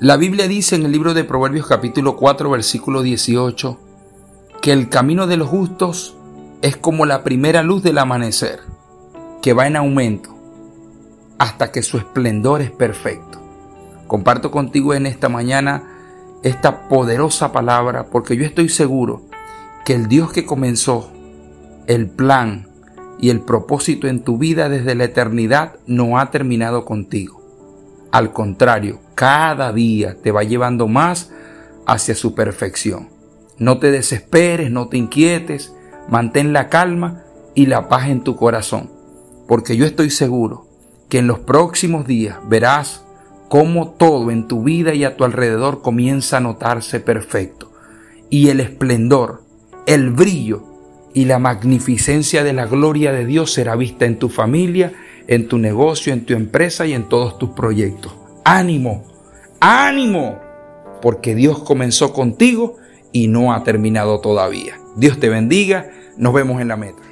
La Biblia dice en el libro de Proverbios capítulo 4 versículo 18 que el camino de los justos es como la primera luz del amanecer, que va en aumento hasta que su esplendor es perfecto. Comparto contigo en esta mañana esta poderosa palabra porque yo estoy seguro que el Dios que comenzó el plan y el propósito en tu vida desde la eternidad no ha terminado contigo. Al contrario, cada día te va llevando más hacia su perfección. No te desesperes, no te inquietes, mantén la calma y la paz en tu corazón, porque yo estoy seguro que en los próximos días verás cómo todo en tu vida y a tu alrededor comienza a notarse perfecto, y el esplendor, el brillo y la magnificencia de la gloria de Dios será vista en tu familia, en tu negocio, en tu empresa y en todos tus proyectos. Ánimo, ánimo, porque Dios comenzó contigo y no ha terminado todavía. Dios te bendiga, nos vemos en la meta.